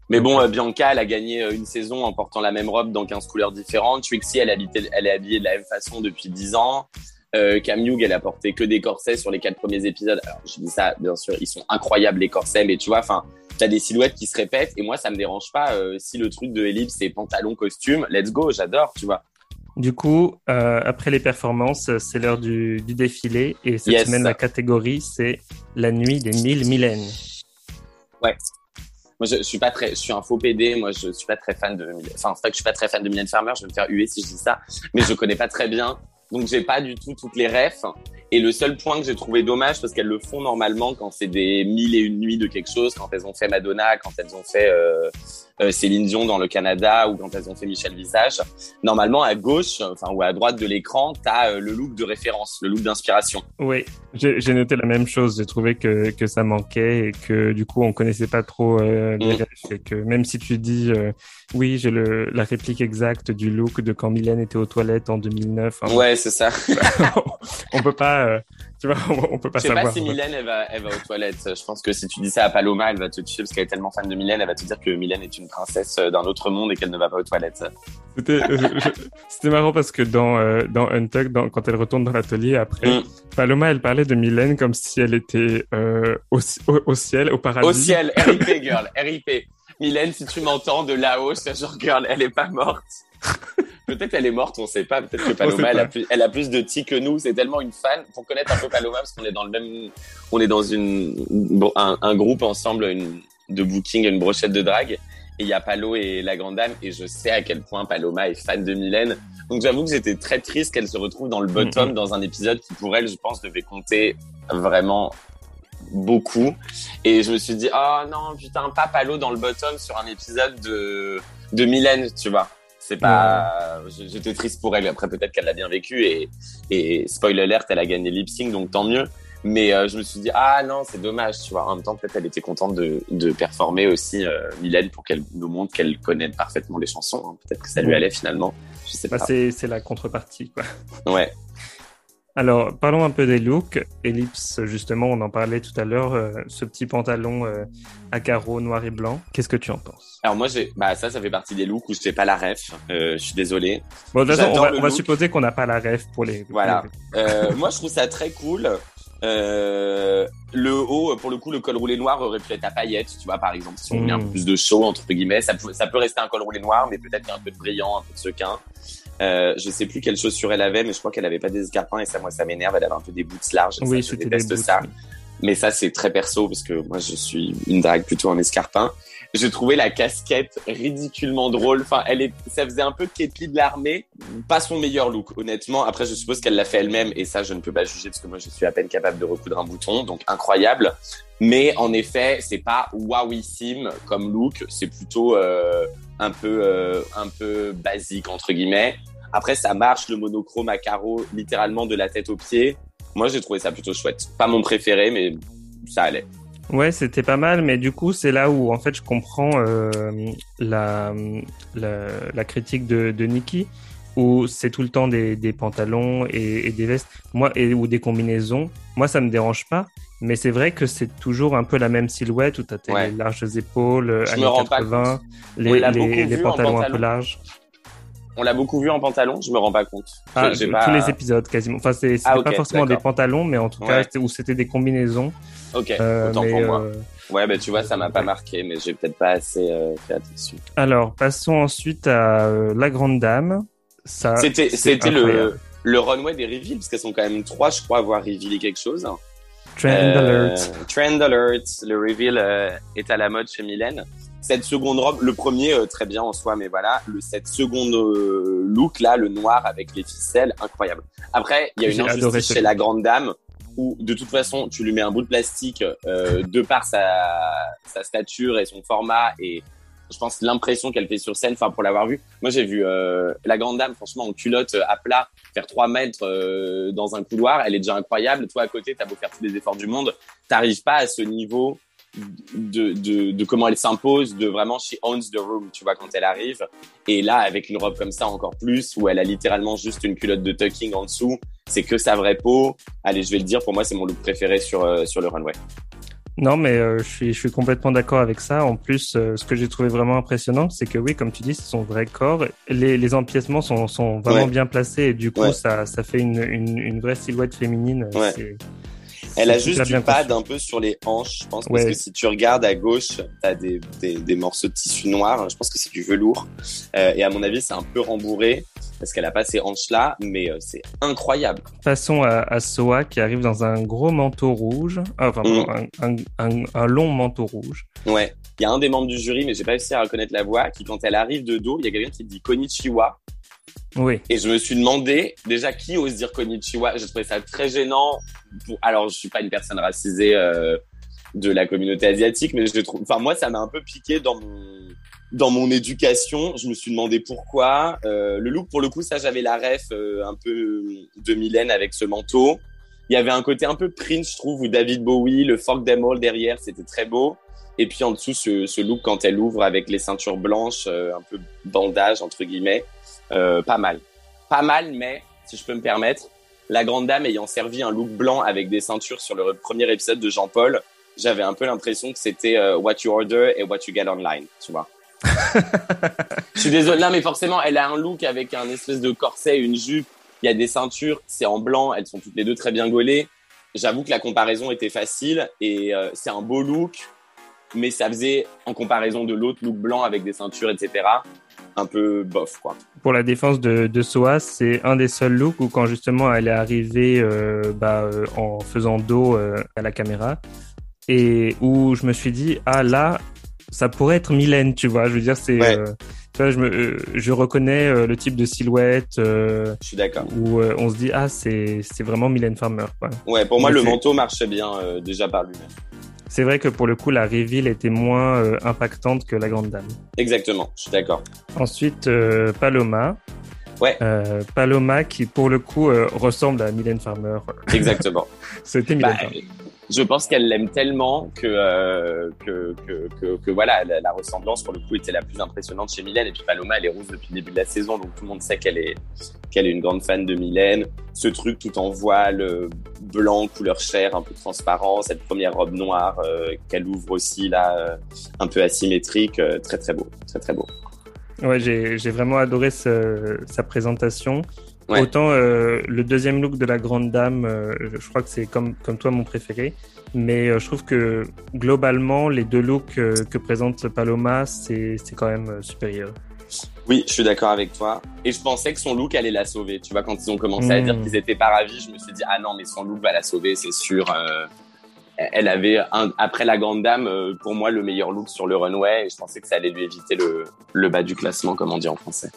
mais bon, euh, Bianca, elle a gagné euh, une saison en portant la même robe dans 15 couleurs différentes. Trixie, elle, habitait, elle est habillée de la même façon depuis 10 ans. Euh, Cam Hugh, elle a porté que des corsets sur les quatre premiers épisodes. Alors, je dis ça, bien sûr, ils sont incroyables les corsets, mais tu vois, enfin, t'as des silhouettes qui se répètent et moi, ça me dérange pas. Euh, si le truc de Ellipse, c'est pantalon, costume, let's go, j'adore, tu vois. Du coup, euh, après les performances, c'est l'heure du, du, défilé et cette semaine, la catégorie, c'est la nuit des mille millénaires. Ouais. Moi, je, je, suis pas très, je suis un faux PD. Moi, je suis pas très fan de, enfin, c'est vrai que je suis pas très fan de Mylène Farmer. Je vais me faire huer si je dis ça, mais je connais pas très bien. Donc, j'ai pas du tout toutes les refs. Et le seul point que j'ai trouvé dommage, parce qu'elles le font normalement quand c'est des mille et une nuits de quelque chose, quand elles ont fait Madonna, quand elles ont fait euh, euh, Céline Dion dans le Canada ou quand elles ont fait Michel Visage. Normalement, à gauche, enfin ou à droite de l'écran, t'as euh, le look de référence, le look d'inspiration. Oui, j'ai noté la même chose. J'ai trouvé que, que ça manquait et que du coup, on connaissait pas trop euh, les mm. et que même si tu dis oui, j'ai la réplique exacte du look de quand Mylène était aux toilettes en 2009. Hein, ouais, c'est ça. on peut pas euh, tu vois, on, peut pas savoir. Je sais pas si Mylène, elle va, elle va aux toilettes. Je pense que si tu dis ça à Paloma, elle va te tuer parce qu'elle est tellement fan de Mylène, elle va te dire que Mylène est une princesse d'un autre monde et qu'elle ne va pas aux toilettes. C'était, c'était marrant parce que dans, euh, dans Untuck, dans, quand elle retourne dans l'atelier après, mm. Paloma, elle parlait de Mylène comme si elle était euh, au, au, ciel, au paradis. Au ciel, RIP, girl, RIP. Mylène, si tu m'entends de là-haut, c'est genre, girl, elle est pas morte. Peut-être elle est morte, on sait pas. Peut-être que Paloma, elle a, plus, elle a plus de tis que nous. C'est tellement une fan. Pour connaître un peu Paloma, parce qu'on est dans le même, on est dans une, un, un groupe ensemble une, de booking, une brochette de drague. Et il y a Palo et la grande dame. Et je sais à quel point Paloma est fan de Mylène. Donc j'avoue que j'étais très triste qu'elle se retrouve dans le bottom, dans un épisode qui pour elle, je pense, devait compter vraiment beaucoup. Et je me suis dit, oh non, putain, pas Palo dans le bottom sur un épisode de, de Mylène, tu vois. C'est pas, j'étais triste pour elle. Après, peut-être qu'elle l'a bien vécu et, et spoiler alert, elle a gagné lip sync, donc tant mieux. Mais euh, je me suis dit, ah non, c'est dommage, tu vois. En même temps, peut-être elle était contente de, de performer aussi, euh, Mylène, pour qu'elle nous montre qu'elle connaît parfaitement les chansons. Hein. Peut-être que ça lui allait finalement. Je sais bah, pas. C'est la contrepartie, quoi. Ouais. Alors, parlons un peu des looks. Ellipse, justement, on en parlait tout à l'heure, euh, ce petit pantalon euh, à carreaux noir et blanc. Qu'est-ce que tu en penses? Alors moi, j'ai, bah ça, ça fait partie des looks où je fais pas la ref. Euh, je suis désolé. Bon, de toute façon, on, va, supposer qu'on n'a pas la ref pour les. Voilà. moi, je trouve ça très cool. le haut, pour le coup, le col roulé noir aurait pu être à paillettes, tu vois, par exemple, si on met un peu hmm. plus de show, entre guillemets. Ça peut, ça peut rester un col roulé noir, mais peut-être un peu de brillant, un peu de sequin. Euh, je sais plus quelle chaussure elle avait, mais je crois qu'elle avait pas des escarpins et ça, moi, ça m'énerve. Elle avait un peu des boots larges. Oui, je déteste ça. Mais ça, c'est très perso parce que moi, je suis une drague plutôt en escarpin. Je trouvais la casquette ridiculement drôle. Enfin, elle est, ça faisait un peu Katie de l'armée. Pas son meilleur look, honnêtement. Après, je suppose qu'elle l'a fait elle-même et ça, je ne peux pas juger parce que moi, je suis à peine capable de recoudre un bouton. Donc, incroyable. Mais en effet, c'est pas wowissime comme look. C'est plutôt euh, un peu euh, un peu basique entre guillemets. Après, ça marche le monochrome à carreaux, littéralement de la tête aux pieds. Moi, j'ai trouvé ça plutôt chouette. Pas mon préféré, mais ça allait. Ouais, c'était pas mal, mais du coup, c'est là où en fait je comprends euh, la, la, critique de, de Nikki, où c'est tout le temps des, des pantalons et, et, des vestes, moi et ou des combinaisons. Moi, ça me dérange pas, mais c'est vrai que c'est toujours un peu la même silhouette où tu as tes larges épaules, je années 80, les, les, les pantalons un peu larges. On l'a beaucoup vu en pantalon, je me rends pas compte. Ah, tous les épisodes quasiment. Enfin, c'est ah, pas forcément des pantalons, mais en tout cas, où c'était des combinaisons. Ok, euh, autant pour moi. Euh, ouais, ben tu vois, ça m'a pas marqué, mais j'ai peut-être pas assez euh, fait attention. Alors, passons ensuite à La Grande Dame. C'était, c'était le, le runway des reveals, parce qu'elles sont quand même trois, je crois, avoir révélé quelque chose. Trend alert. Trend alert. Le reveal est à la mode chez Mylène cette seconde robe, le premier euh, très bien en soi, mais voilà, le cette seconde euh, look là, le noir avec les ficelles, incroyable. Après, il y a une injustice chez la grande dame où de toute façon tu lui mets un bout de plastique euh, de par sa, sa stature et son format et je pense l'impression qu'elle fait sur scène, enfin pour l'avoir vu, moi j'ai vu la grande dame franchement en culotte à plat faire 3 mètres dans un couloir, elle est déjà incroyable. Toi à côté, t'as beau faire tous les efforts du monde, t'arrives pas à ce niveau de, de, de, comment elle s'impose, de vraiment she owns the room, tu vois, quand elle arrive. Et là, avec une robe comme ça encore plus, où elle a littéralement juste une culotte de tucking en dessous, c'est que sa vraie peau. Allez, je vais le dire, pour moi, c'est mon look préféré sur, euh, sur le runway. Non, mais euh, je, suis, je suis complètement d'accord avec ça. En plus, euh, ce que j'ai trouvé vraiment impressionnant, c'est que oui, comme tu dis, c'est son vrai corps. Les, les empiècements sont, sont vraiment bien placés et du coup, ça, ça fait une, une, une, vraie silhouette féminine. Elle a juste du pad un peu sur les hanches, je pense, parce que si tu regardes à gauche, t'as des, des, des morceaux de tissu noir. Je pense que c'est du velours. Euh, et à mon avis, c'est un peu rembourré parce qu'elle a pas ces hanches-là, mais euh, c'est incroyable. Passons à, à, Soa qui arrive dans un gros manteau rouge, enfin mm. un, un, un, long manteau rouge. Ouais. Il y a un des membres du jury, mais j'ai pas réussi à reconnaître la voix, qui quand elle arrive de dos, il y a quelqu'un qui dit Konichiwa. Oui. Et je me suis demandé déjà qui ose dire Konichiwa. J'ai trouvé ça très gênant. Alors, je suis pas une personne racisée euh, de la communauté asiatique, mais je trouve. Enfin, moi, ça m'a un peu piqué dans mon dans mon éducation. Je me suis demandé pourquoi. Euh, le look, pour le coup, ça, j'avais la ref euh, un peu de Mylène avec ce manteau. Il y avait un côté un peu Prince, je trouve, ou David Bowie, le Folk Them derrière, c'était très beau. Et puis en dessous, ce, ce look quand elle ouvre avec les ceintures blanches, un peu bandage entre guillemets. Euh, pas mal. Pas mal, mais si je peux me permettre, la grande dame ayant servi un look blanc avec des ceintures sur le premier épisode de Jean-Paul, j'avais un peu l'impression que c'était euh, what you order et what you get online, tu vois. je suis désolé, non mais forcément, elle a un look avec un espèce de corset, une jupe, il y a des ceintures, c'est en blanc, elles sont toutes les deux très bien gaulées. J'avoue que la comparaison était facile et euh, c'est un beau look, mais ça faisait, en comparaison de l'autre look blanc avec des ceintures, etc., un peu bof, quoi. Pour la défense de, de Soa, c'est un des seuls looks où quand justement elle est arrivée euh, bah, euh, en faisant dos euh, à la caméra et où je me suis dit ah là ça pourrait être Mylène, tu vois. Je veux dire c'est tu vois, je, me, je reconnais le type de silhouette. je suis d'accord. Où on se dit ah c'est c'est vraiment Mylène Farmer. Quoi. Ouais, pour moi le manteau marchait bien déjà par lui-même. C'est vrai que pour le coup, la reveal était moins euh, impactante que la Grande Dame. Exactement, je suis d'accord. Ensuite, euh, Paloma. Ouais. Euh, Paloma qui, pour le coup, ressemble à Mylène Farmer. Exactement. C'était Mylène bah, je pense qu'elle l'aime tellement que, euh, que, que, que, que, voilà, la, ressemblance pour le coup était la plus impressionnante chez Mylène. Et puis Paloma, elle est rouge depuis le début de la saison, donc tout le monde sait qu'elle est, qu'elle est une grande fan de Mylène. Ce truc tout en voile euh, blanc, couleur chair, un peu transparent, cette première robe noire euh, qu'elle ouvre aussi là, euh, un peu asymétrique, très très beau, très très beau. Ouais, j'ai vraiment adoré ce, sa présentation. Autant euh, le deuxième look de la grande dame, euh, je crois que c'est comme, comme toi mon préféré. Mais euh, je trouve que globalement, les deux looks que présente Paloma, c'est quand même supérieur. Oui, je suis d'accord avec toi. Et je pensais que son look allait la sauver. Tu vois, quand ils ont commencé à dire hmm. qu'ils étaient pas ravis, je me suis dit, ah non, mais son look va la sauver, c'est sûr. elle avait, un, après la grande dame, pour moi, le meilleur look sur le runway. Et je pensais que ça allait lui éviter le, le bas du classement, comme on dit en français.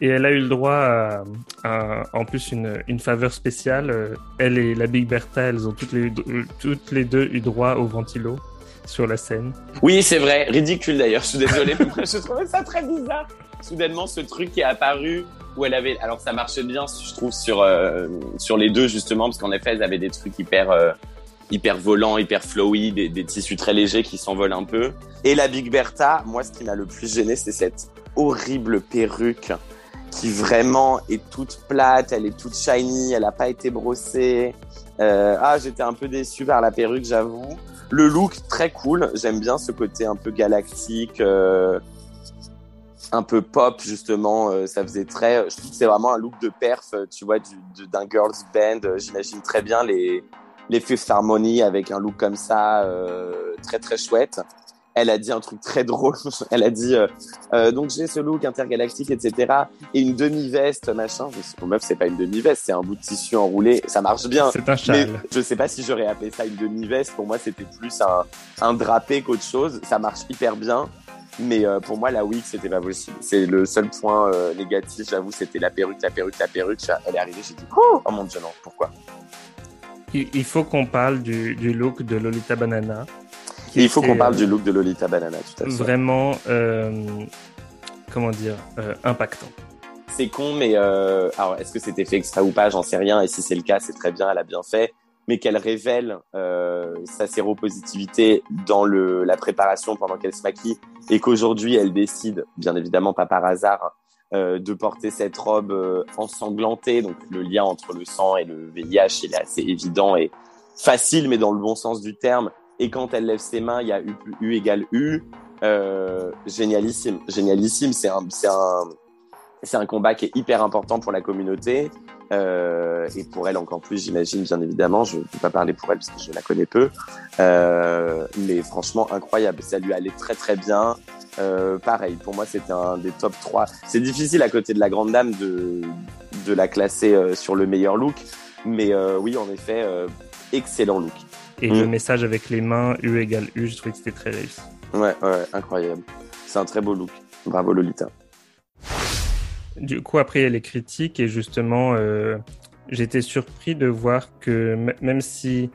Et elle a eu le droit à, en plus une, une, faveur spéciale. Elle et la Big Bertha, elles ont toutes les, toutes les deux eu droit au ventilo sur la scène. Oui, c'est vrai. Ridicule d'ailleurs. Je suis désolé. je trouvais ça très bizarre. Soudainement, ce truc qui est apparu où elle avait. Alors, ça marchait bien, je trouve, sur, euh, sur les deux justement, parce qu'en effet, elles avaient des trucs hyper. Euh, hyper volants, hyper flowy, des, des tissus très légers qui s'envolent un peu. Et la Big Bertha, moi, ce qui m'a le plus gêné, c'est cette horrible perruque qui vraiment est toute plate, elle est toute shiny, elle n'a pas été brossée. Euh, ah, j'étais un peu déçu par la perruque, j'avoue. Le look très cool, j'aime bien ce côté un peu galactique, euh, un peu pop justement. Euh, ça faisait très, je trouve que c'est vraiment un look de perf, tu vois, d'un girls band. J'imagine très bien les les Fifth Harmony avec un look comme ça, très très chouette elle a dit un truc très drôle. Elle a dit euh, euh, donc j'ai ce look intergalactique, etc. Et une demi-veste, machin. Je sais, meuf, c'est pas une demi-veste, c'est un bout de tissu enroulé. Ça marche bien. C'est un châle. Mais je sais pas si j'aurais appelé ça une demi-veste. Pour moi, c'était plus un, un drapé qu'autre chose. Ça marche hyper bien. Mais euh, pour moi, la wig, c'était pas possible. C'est le seul point euh, négatif, j'avoue, c'était la perruque, la perruque, la perruque. Elle est arrivée, j'ai dit, oh, oh mon dieu, non, pourquoi? Il faut qu'on parle du, du look de Lolita Banana il faut qu'on parle du look de Lolita Banana, tout à fait. Vraiment, euh, comment dire, euh, impactant. C'est con, mais euh, alors est-ce que c'était fait extra ou pas? J'en sais rien. Et si c'est le cas, c'est très bien, elle a bien fait. Mais qu'elle révèle sa séropositivité dans le, la préparation pendant qu'elle se maquille et qu'aujourd'hui elle décide, bien évidemment pas par hasard, de porter cette robe ensanglantée. Donc le lien entre le sang et le VIH il est assez évident et facile, mais dans le bon sens du terme Et quand elle lève ses mains, il y a U, U égale U. Euh, génialissime, génialissime. C'est un, c'est un, c'est un combat qui est hyper important pour la communauté. Euh, et pour elle encore plus, j'imagine, bien évidemment. Je ne peux pas parler pour elle parce que je la connais peu. Euh, mais franchement, incroyable. Ça lui allait très très bien. Euh, pareil, pour moi, c'était un des top 3. C'est difficile à côté de la grande dame de, de la classer euh, sur le meilleur look. Mais euh, oui, en effet, euh, excellent look. Et le message avec les mains, U égale U, je trouvais que c'était très réussi. Ouais, ouais, incroyable. C'est un très beau look. Bravo Lolita. Du coup, après, il y a les critiques et justement, euh, j'étais surpris de voir que même si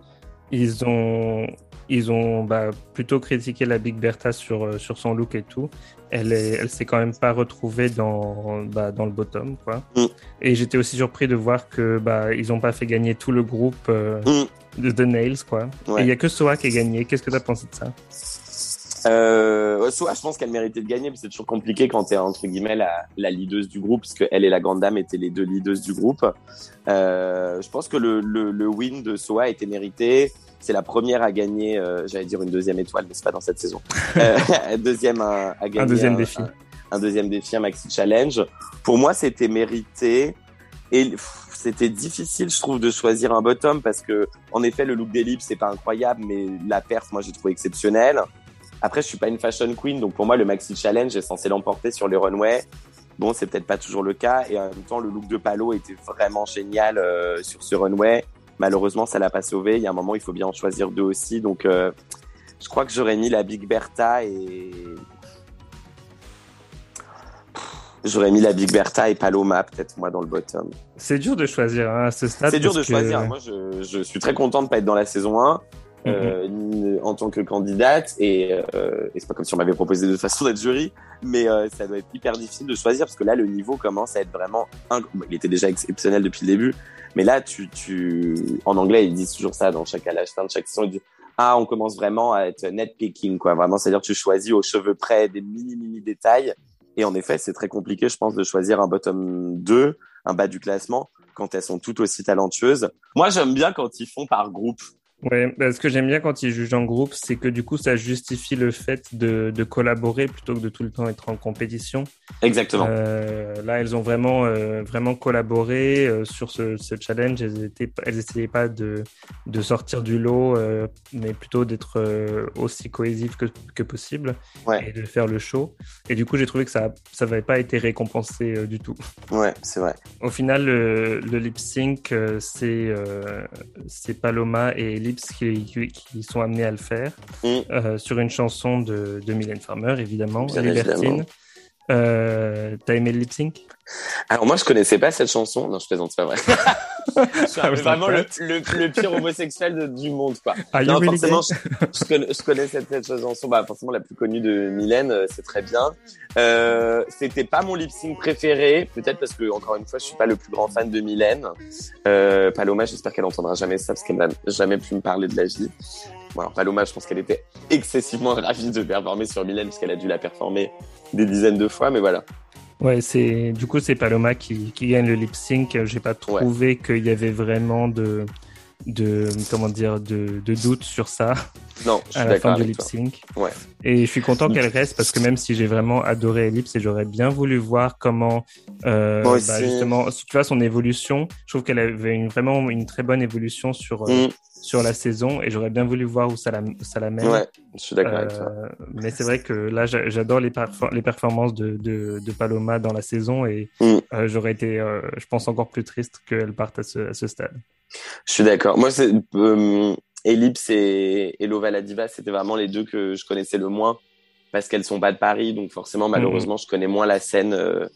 ils ont, ils ont bah, plutôt critiqué la Big Bertha sur, euh, sur son look et tout, elle est, elle s'est quand même pas retrouvée dans, bah, dans le bottom, quoi. Mm. Et j'étais aussi surpris de voir que bah, ils ont pas fait gagner tout le groupe euh, Mm. de The Nails, quoi. Ouais. Et il y a que Soa qui a gagné. Qu'est-ce que tu as pensé de ça? Euh, soit je pense qu'elle méritait de gagner, mais c'est toujours compliqué quand t'es entre guillemets la, la leaduse du groupe, parce que elle et la grande dame étaient les deux leaders du groupe. Euh, je pense que le, le, le win de Soa était mérité. C'est la première à gagner, euh, j'allais dire une deuxième étoile, mais c'est pas dans cette saison. Euh, deuxième à, à gagner Un deuxième défi. Un, un deuxième défi, un maxi challenge. Pour moi, c'était mérité. Et c'était difficile, je trouve, de choisir un bottom parce que, en effet, le look d'Ellipse, c'est pas incroyable, mais la perf, moi, j'ai trouvé exceptionnelle. Après, je suis pas une fashion queen, donc pour moi, le maxi challenge est censé l'emporter sur les runways. Bon, c'est peut-être pas toujours le cas. Et en même temps, le look de Palo était vraiment génial euh, sur ce runway. Malheureusement, ça l'a pas sauvé. Il y a un moment, il faut bien en choisir deux aussi. Donc, euh, je crois que j'aurais mis la Big Bertha et J'aurais mis la Big Bertha et Paloma, peut-être, moi, dans le bottom. C'est dur de choisir hein, à ce stade. C'est dur de que- choisir. Moi, je, je suis très content de pas être dans la saison 1 euh, en tant que candidate. Et, euh, c'est pas comme si on m'avait proposé de toute façon d'être jury, mais euh, ça doit être hyper difficile de choisir parce que là, le niveau commence à être vraiment. inc- il était déjà exceptionnel depuis le début, mais là, tu, tu, en anglais, ils disent toujours ça dans chaque à la fin de chaque saison. Ils disent ah, on commence vraiment à être net picking, quoi. Vraiment, c'est-à-dire tu choisis aux cheveux près des mini mini détails. Et en effet, c'est très compliqué, je pense, de choisir un bottom 2, un bas du classement, quand elles sont toutes aussi talentueuses. Moi, j'aime bien quand ils font par groupe. Ouais, bah, ce que j'aime bien quand ils jugent en groupe, c'est que du coup, ça justifie le fait de, de collaborer plutôt que de tout le temps être en compétition. Exactement. Euh, là, elles ont vraiment, euh, vraiment collaboré euh, sur ce, ce challenge. Elles étaient, elles essayaient pas de, de sortir du lot, mais plutôt d'être aussi cohésives que, que possible Ouais. et de faire le show. Et du coup, j'ai trouvé que ça, ça n'avait pas été récompensé du tout. Ouais, c'est vrai. Au final, le, le lip sync, c'est Paloma et Qui, qui, qui sont amenés à le faire Mm. euh, sur une chanson de, de Mylène Farmer, évidemment, Bien Libertine. évidemment. Euh, T'as aimé le lip sync? Alors moi, je connaissais pas cette chanson. Non, je plaisante, c'est pas vrai. je suis Ah, vraiment le, êtes le, le pire homosexuel de- du monde, quoi. You Non, really forcément, je, je connais, je connais cette, cette chanson, bah, forcément la plus connue de Mylène, euh, c'est très bien. Euh, c'était pas mon lip sync préféré, peut-être parce que encore une fois, je suis pas le plus grand fan de Mylène. Euh, Paloma, j'espère qu'elle entendra jamais ça parce qu'elle n'a jamais pu me parler de la vie. Bon, alors, Paloma, je pense qu'elle était excessivement ravie de performer sur Mylène parce qu'elle a dû la performer des dizaines de fois, mais voilà. Ouais, c'est du coup c'est Paloma qui, qui gagne le lip sync. J'ai pas trouvé qu'il y avait vraiment de de comment dire de, de doute sur ça Non, je suis à la fin du lip sync. Ouais. Et je suis content qu'elle reste parce que même si j'ai vraiment adoré Ellipse et j'aurais bien voulu voir comment euh, Moi bah, justement tu vois son évolution, je trouve qu'elle avait une, vraiment une très bonne évolution sur euh, Mm, sur la saison et j'aurais bien voulu voir où ça la ça la mène. ouais, je suis d'accord avec Euh, toi. mais c'est vrai que là, j'a- j'adore les, perfor- les performances de, de, de Paloma dans la saison et Mm. j'aurais été, je pense, encore plus triste qu'elle parte à ce, à ce stade. Je suis d'accord. Moi, c'est Ellipse et, et Lova la Diva, c'était vraiment les deux que je connaissais le moins parce qu'elles sont pas de Paris, donc forcément, malheureusement, je connais moins la scène euh,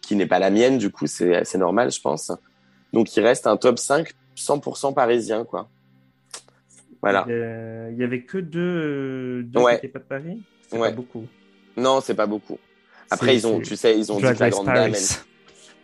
qui n'est pas la mienne. Du coup, c'est assez normal, je pense. Donc, il reste un top 5 100% parisien, quoi. Voilà. Il y, avait que deux, deux Ouais. qui n'étaient pas de Paris? C'est Ouais. pas beaucoup. Non, c'est pas beaucoup. Après, ils ont, tu sais, ils ont dit que la grande dame, elle-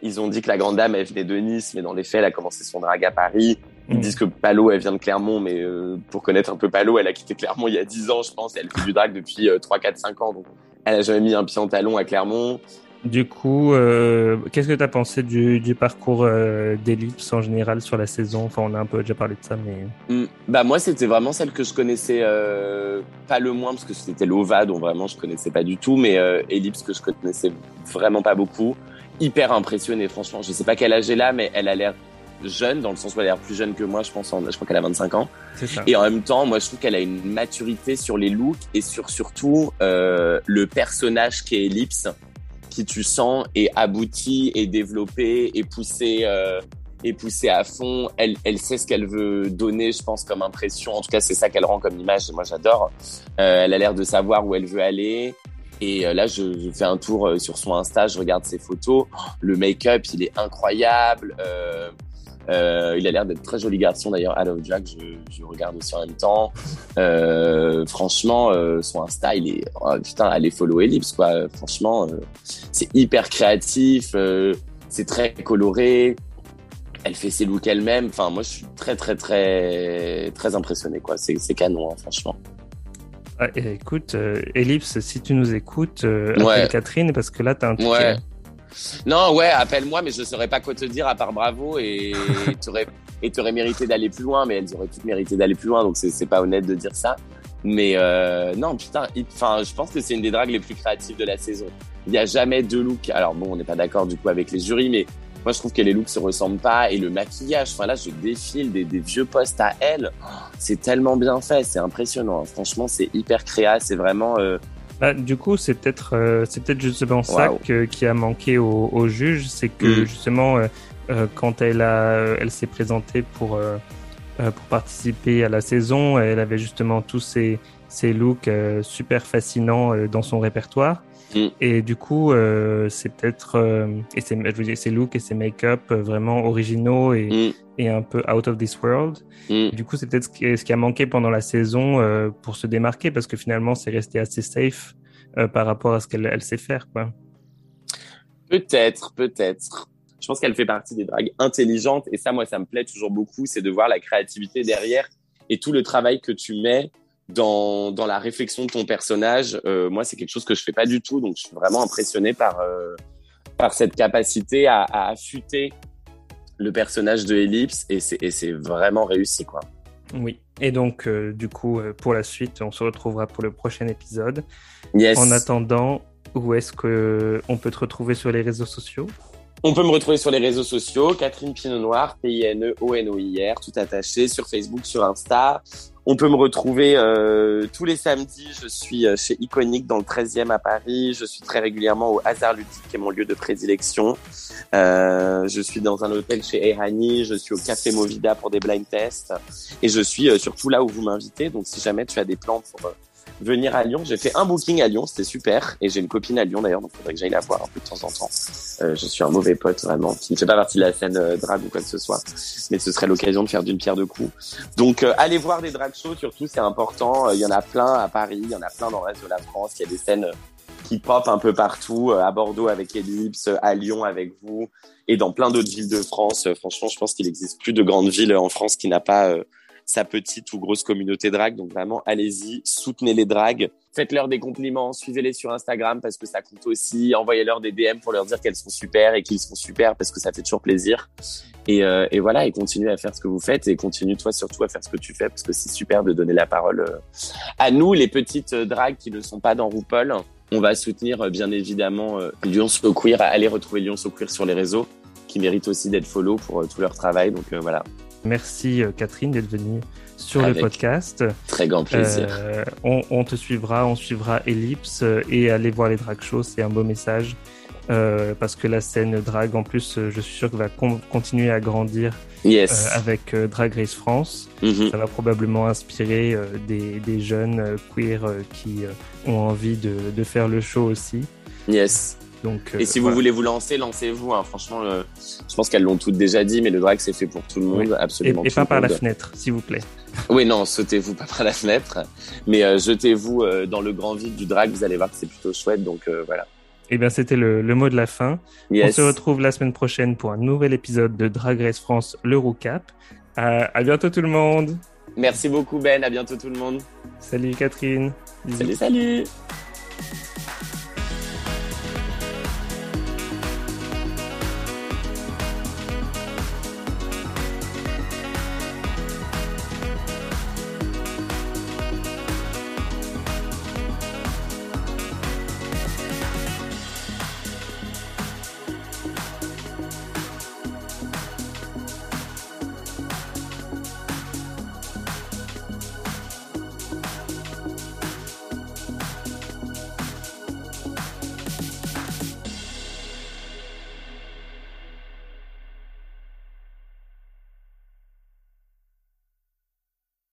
ils ont dit que la grande dame, elle venait de Nice, mais dans les faits, elle a commencé son drag à Paris. Ils Mm. disent que Palo, elle vient de Clermont, mais euh, pour connaître un peu Palo, elle a quitté Clermont il y a 10 ans, je pense. Elle fait du drag depuis euh, 3, 4, 5 ans. Donc, elle a jamais mis un pied en talon à Clermont. Du coup, euh, qu'est-ce que tu as pensé du, du parcours euh, d'Ellipse en général sur la saison? Enfin, on a un peu déjà parlé de ça, mais. Mm. Bah, moi, c'était vraiment celle que je connaissais pas le moins, parce que c'était l'OVA, dont vraiment je connaissais pas du tout, mais Ellipse que je connaissais vraiment pas beaucoup. Hyper impressionnée, franchement. Je sais pas quel âge elle a, mais elle a l'air jeune, dans le sens où elle a l'air plus jeune que moi, je pense, je crois qu'elle a 25 ans. Ça. Et en même temps, moi, je trouve qu'elle a une maturité sur les looks et sur surtout le personnage qui est Ellipse qui tu sens est abouti, et développé, et poussé, euh, et poussé à fond. Elle, elle sait ce qu'elle veut donner, je pense, comme impression. En tout cas, c'est ça qu'elle rend comme image. Moi, j'adore. Euh, elle a l'air de savoir où elle veut aller. Et euh, là, je, fais un tour euh, sur son Insta, je regarde ses photos. Le make-up, il est incroyable. Euh, il a l'air d'être très joli garçon d'ailleurs. Hello Jack, je, regarde aussi en même temps. Franchement, son Insta, il est oh, putain, allez follow Ellipse quoi. Franchement, c'est hyper créatif, c'est très coloré. Elle fait ses looks elle-même. Enfin, moi, je suis très très très très impressionné quoi. C'est canon, hein, franchement. Ah, écoute, Ellipse, si tu nous écoutes, appelle ouais. Catherine parce que là, t'as un ticket. Ouais. Non, ouais, appelle-moi, mais je ne saurais pas quoi te dire à part bravo et t'aurais et t'aurais mérité d'aller plus loin, mais elles auraient toutes mérité d'aller plus loin, donc c'est pas honnête de dire ça. Mais euh, non, putain, enfin, je pense que c'est une des dragues les plus créatives de la saison. Il n'y a jamais deux looks. Alors bon, on n'est pas d'accord du coup avec les jurys, mais moi je trouve que les looks se ressemblent pas et le maquillage. Enfin là, je défile des, des vieux postes à elle. C'est tellement bien fait, c'est impressionnant. Franchement, c'est hyper créa, c'est vraiment. Euh, bah, du coup, c'est peut-être euh, c'est peut-être justement ça que, qui a manqué au, au juge, c'est que Mm. justement euh, euh, quand elle a elle s'est présentée pour euh, euh, pour participer à la saison, elle avait justement tous ces ces looks euh, super fascinants euh, dans son répertoire. Mm. Et du coup, euh, c'est peut-être euh, et c'est je veux dire ces looks et ces make-up euh, vraiment originaux et, mm, et un peu out of this world. mm. Du coup, c'est peut-être ce qui, a manqué pendant la saison euh, pour se démarquer parce que finalement, c'est resté assez safe par rapport à ce qu'elle elle sait faire. Quoi. Peut-être, peut-être. Je pense qu'elle fait partie des dragues intelligentes et ça, moi, ça me plaît toujours beaucoup, c'est de voir la créativité derrière et tout le travail que tu mets dans, dans la réflexion de ton personnage. Euh, moi, c'est quelque chose que je fais pas du tout, donc je suis vraiment impressionné par, euh, par cette capacité à, à affûter le personnage de Ellipse et c'est vraiment réussi, quoi. Oui. Et donc, euh, du coup, pour la suite, on se retrouvera pour le prochain épisode. Yes. En attendant, où est-ce que on peut te retrouver sur les réseaux sociaux? On peut me retrouver sur les réseaux sociaux, Catherine Pinot Noir, P-I-N-E-O-N-O-I-R, tout attaché, sur Facebook, sur Insta. On peut me retrouver euh, tous les samedis. Je suis euh, chez Iconic dans le 13e à Paris. Je suis très régulièrement au Hasard Ludique, qui est mon lieu de prédilection. Euh, je suis dans un hôtel chez Ehani. Je suis au Café Movida pour des blind tests. Et je suis euh, surtout là où vous m'invitez. Donc si jamais tu as des plans pour euh, venir à Lyon, j'ai fait un booking à Lyon, c'était super. Et j'ai une copine à Lyon d'ailleurs, donc faudrait que j'aille la voir un peu de temps en temps. Euh, je suis un mauvais pote vraiment, qui ne fait pas partie de la scène euh, drague ou quoi que ce soit, mais ce serait l'occasion de faire d'une pierre deux coups. Donc euh, allez voir des drag shows, surtout c'est important. Euh, Il y en a plein à Paris, il y en a plein dans le reste de la France. Il y a des scènes euh, qui pop un peu partout, euh, à Bordeaux avec Ellipse, à Lyon avec vous, et dans plein d'autres villes de France. Franchement, je pense qu'il existe plus de grandes villes en France qui n'a pas sa petite ou grosse communauté drague. Donc vraiment, allez-y, soutenez les dragues. Faites-leur des compliments, suivez-les sur Instagram parce que ça compte aussi. Envoyez-leur des DM pour leur dire qu'elles sont super et qu'ils sont super parce que ça fait toujours plaisir. Et, euh, et voilà, et continuez à faire ce que vous faites et continue toi surtout à faire ce que tu fais parce que c'est super de donner la parole euh, à nous, les petites dragues qui ne sont pas dans RuPaul. On va soutenir euh, bien évidemment Lyon So Queer. Allez retrouver Lyon So Queer sur les réseaux qui méritent aussi d'être follow pour tout leur travail. Donc voilà, Merci euh, Catherine d'être venue sur Avec le podcast. très grand plaisir. Euh, on, on te suivra, on suivra Ellipse euh, et allez voir les drag shows, c'est un beau message. Euh, parce que la scène drag, en plus, je suis sûr qu'elle va con- continuer à grandir euh, avec Drag Race France. Mhm. Ça va probablement inspirer des, des jeunes queer qui ont envie de, de faire le show aussi. Yes. Donc, euh, Et si vous voulez vous lancer, lancez-vous. hein. Franchement, je pense qu'elles l'ont toutes déjà dit, mais le drag c'est fait pour tout le monde, Oui. et, absolument. et tout pas par la fenêtre, s'il vous plaît. Oui, non, sautez-vous pas par la fenêtre, mais euh, jetez-vous euh, dans le grand vide du drag. Vous allez voir que c'est plutôt chouette. Donc euh, voilà. Eh bien, c'était le, le mot de la fin. On se retrouve la semaine prochaine pour un nouvel épisode de Drag Race France, le Roucap. À, à bientôt tout le monde. Merci beaucoup Ben. À bientôt tout le monde. Salut Catherine. Salut, salut.